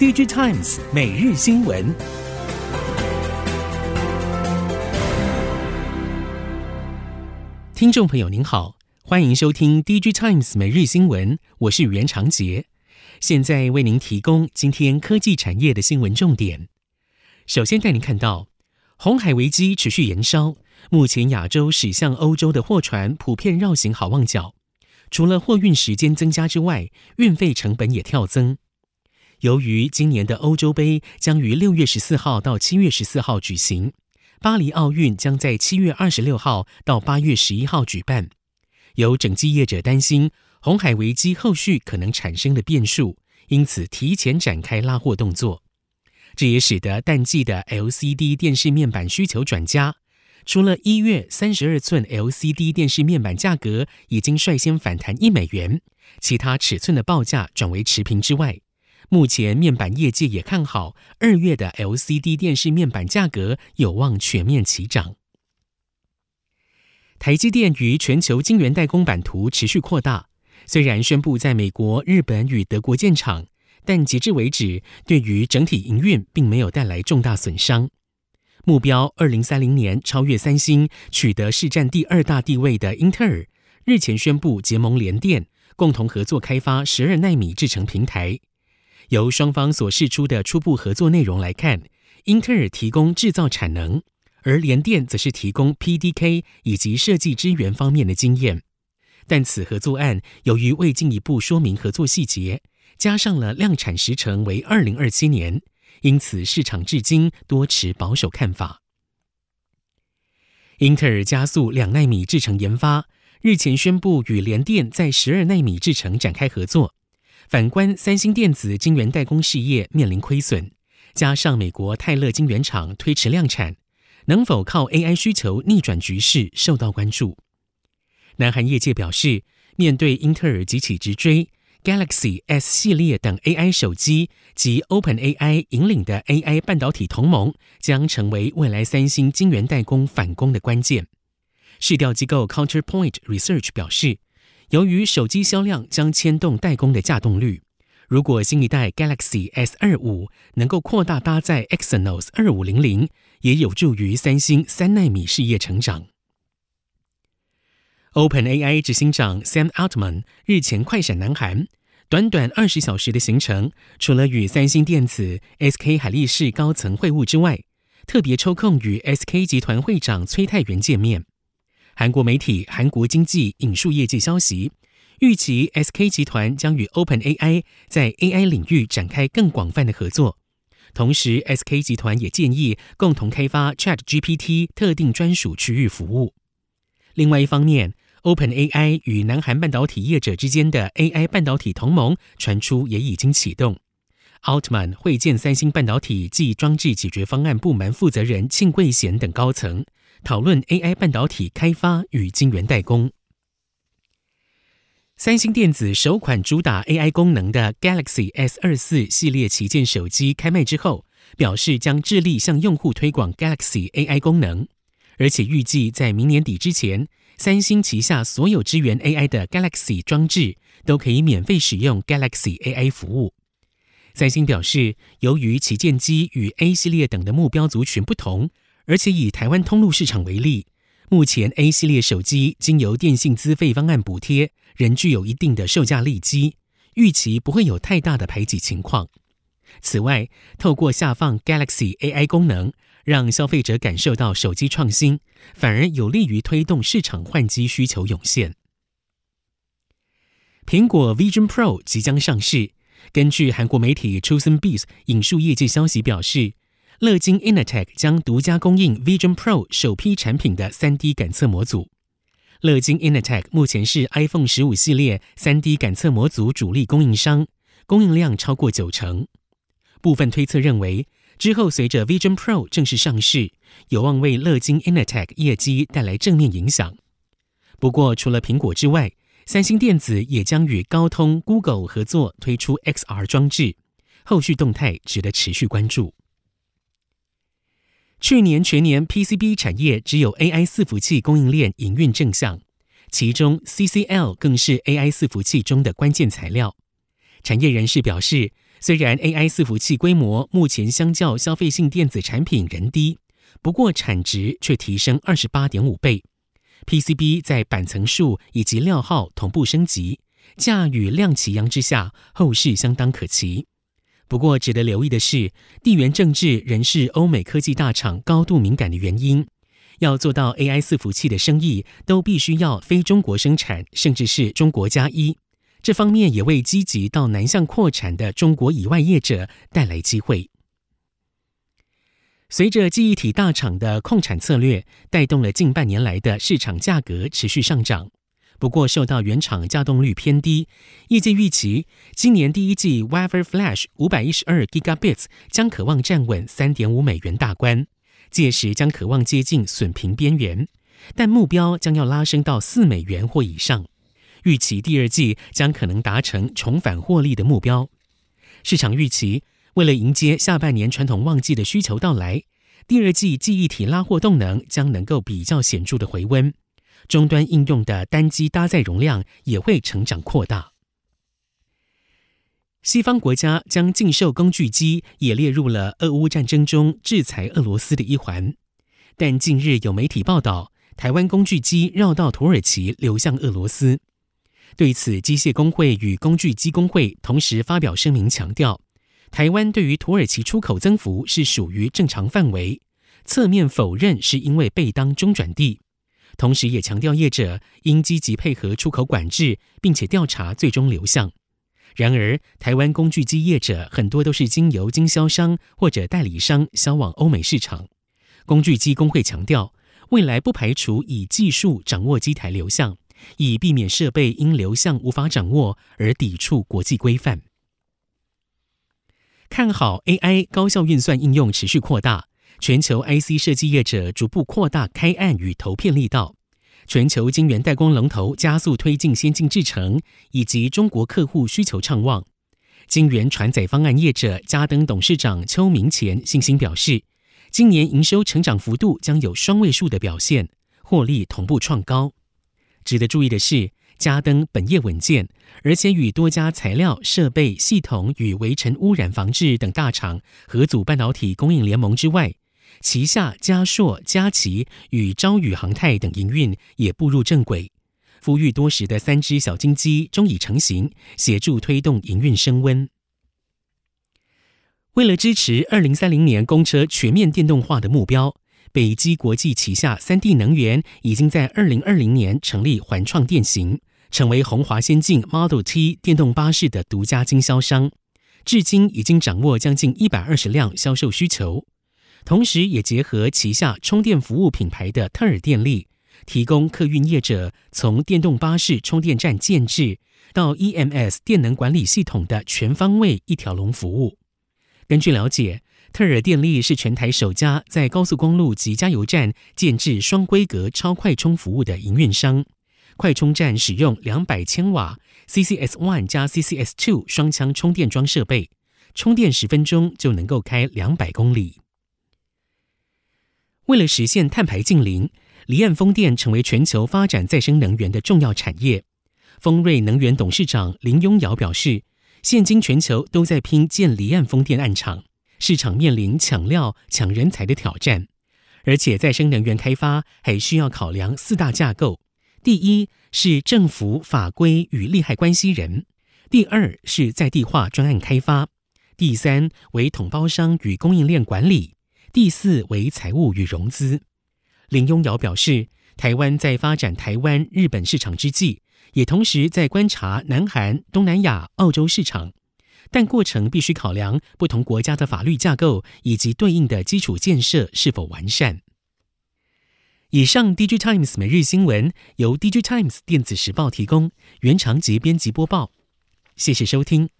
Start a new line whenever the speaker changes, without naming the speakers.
DigiTimes 每日新闻，听众朋友您好，欢迎收听 DigiTimes 每日新闻，我是袁长杰，现在为您提供今天科技产业的新闻重点。首先带您看到，红海危机持续延烧，目前亚洲驶向欧洲的货船普遍绕行好望角。除了货运时间增加之外，运费成本也跳增。由于今年的欧洲杯将于六月十四号到七月十四号举行，巴黎奥运将在七月二十六号到八月十一号举办，有整机业者担心红海危机后续可能产生的变数，因此提前展开拉货动作。这也使得淡季的 LCD 电视面板需求转佳。除了一月三十二寸 LCD 电视面板价格已经率先反弹一美元，其他尺寸的报价转为持平之外，目前面板业界也看好二月的 LCD 电视面板价格有望全面齐涨。台积电与全球晶圆代工版图持续扩大，虽然宣布在美国、日本与德国建厂，但截至为止，对于整体营运并没有带来重大损伤。目标二零三零年超越三星，取得市占第二大地位的英特尔日前宣布结盟联电，共同合作开发十二纳米制程平台。由双方所释出的初步合作内容来看，英特尔提供制造产能，而联电则是提供 PDK 以及设计支援方面的经验。但此合作案由于未进一步说明合作细节，加上了量产时程为二零二七年。因此，市场至今多持保守看法。英特尔加速两纳米制程研发，日前宣布与联电在十二纳米制程展开合作。反观三星电子晶圆代工事业面临亏损，加上美国泰勒晶圆厂推迟量产，能否靠 AI 需求逆转局势受到关注。南韩业界表示，面对英特尔急起直追。Galaxy S 系列等 AI 手机及 OpenAI 引领的 AI 半导体同盟，将成为未来三星晶圆代工反攻的关键。市调机构 Counterpoint Research 表示，由于手机销量将牵动代工的稼动率，如果新一代 Galaxy S 二五能够扩大搭载 Exynos 二五零零，也有助于三星三纳米事业成长。OpenAI 执行长 Sam Altman 日前快闪南韩，短短二十小时的行程，除了与三星电子、SK 海力士高层会晤之外，特别抽空与 SK 集团会长崔泰元见面。韩国媒体《韩国经济》引述业界消息，预期 SK 集团将与 OpenAI 在 AI 领域展开更广泛的合作，同时 SK 集团也建议共同开发 ChatGPT 特定专属区域服务。另外一方面，OpenAI 与南韩半导体业者之间的 AI 半导体同盟传出也已经启动。Altman 会见三星半导体暨装置解决方案部门负责人庆贵贤等高层，讨论 AI 半导体开发与晶圆代工。三星电子首款主打 AI 功能的 Galaxy S 二四系列旗舰手机开卖之后，表示将致力向用户推广 Galaxy AI 功能，而且预计在明年底之前。三星旗下所有支援 AI 的 Galaxy 装置都可以免费使用 Galaxy AI 服务。三星表示，由于旗舰机与 A 系列等的目标族群不同，而且以台湾通路市场为例，目前 A 系列手机经由电信资费方案补贴，仍具有一定的售价利基，预期不会有太大的排挤情况。此外，透过下放 Galaxy AI 功能，让消费者感受到手机创新，反而有利于推动市场换机需求涌现。苹果 Vision Pro 即将上市。根据韩国媒体 Chosun Biz 引述业界消息表示，乐金 Innotech 将独家供应 Vision Pro 首批产品的 3D 感测模组。乐金 Innotech 目前是 iPhone 十五系列 3D 感测模组主力供应商，供应量超过九成。部分推测认为，之后随着 Vision Pro 正式上市，有望为乐金 Innotech 业绩带来正面影响。不过，除了苹果之外，三星电子也将与高通、Google 合作推出 XR 装置，后续动态值得持续关注。去年全年 PCB 产业只有 AI 伺服器供应链营运正向，其中 CCL 更是 AI 伺服器中的关键材料。产业人士表示，虽然 AI 伺服器规模目前相较消费性电子产品仍低，不过产值却提升二十八点五倍。PCB 在板层数以及料号同步升级，价与量齐扬之下，后市相当可期。不过值得留意的是，地缘政治仍是欧美科技大厂高度敏感的原因。要做到 AI 伺服器的生意，都必须要非中国生产，甚至是中国加一。这方面也为积极到南向扩产的中国以外业者带来机会。随着记忆体大厂的控产策略，带动了近半年来的市场价格持续上涨。不过，受到原厂稼动率偏低，业界预期今年第一季 Wafer Flash 五百一十二 Gigabits 将可望站稳三点五美元大关，届时将可望接近损平边缘，但目标将要拉升到四美元或以上。预期第二季将可能达成重返获利的目标。市场预期，为了迎接下半年传统旺季的需求到来，第二季记忆体拉货动能将能够比较显著的回温，终端应用的单机搭载容量也会成长扩大。西方国家将禁售工具机也列入了俄乌战争中制裁俄罗斯的一环，但近日有媒体报道，台湾工具机绕道土耳其流向俄罗斯。对此，机械工会与工具机工会同时发表声明，强调台湾对于土耳其出口增幅是属于正常范围，侧面否认是因为被当中转地。同时也强调业者应积极配合出口管制，并且调查最终流向。然而，台湾工具机业者很多都是经由经销商或者代理商销往欧美市场。工具机工会强调，未来不排除以技术掌握机台流向。以避免设备因流向无法掌握而抵触国际规范。看好 AI 高效运算应用持续扩大，全球 IC 设计业者逐步扩大开案与投片力道，全球晶圆代工龙头加速推进先进制程，以及中国客户需求畅旺。晶圆传载方案业者嘉登董事长邱明干信心表示，今年营收成长幅度将有双位数的表现，获利同步创高。值得注意的是，嘉登本业稳健，而且与多家材料、设备、系统与微尘污染防治等大厂合组半导体供应联盟之外，旗下嘉硕、嘉奇与朝宇航太等营运也步入正轨。孵育多时的三只小金鸡终已成型，协助推动营运升温。为了支持二零三零年公车全面电动化的目标。北基国际旗下三 D 能源已经在二零二零年成立环创电行，成为鸿华先进 Model T 电动巴士的独家经销商，至今已经掌握将近一百二十辆销售需求。同时，也结合旗下充电服务品牌的特尔电力，提供客运业者从电动巴士充电站建置到 EMS 电能管理系统的全方位一条龙服务。根据了解。特尔电力是全台首家在高速公路及加油站建置双规格超快充服务的营运商。快充站使用两百千瓦 CCS One 加 CCS Two 双枪充电桩设备，充电十分钟就能够开两百公里。为了实现碳排净零，离岸风电成为全球发展再生能源的重要产业。丰瑞能源董事长林雍尧表示，现今全球都在拼建离岸风电案场。市场面临抢料、抢人才的挑战，而且再生能源开发还需要考量四大架构：第一是政府法规与利害关系人；第二是在地化专案开发；第三为统包商与供应链管理；第四为财务与融资。林雍尧表示，台湾在发展台湾、日本市场之际，也同时在观察南韩、东南亚、澳洲市场。但过程必须考量不同国家的法律架构以及对应的基础建设是否完善。以上，DG Times 每日新闻由 DG Times 电子时报提供，原长节编辑播报。谢谢收听。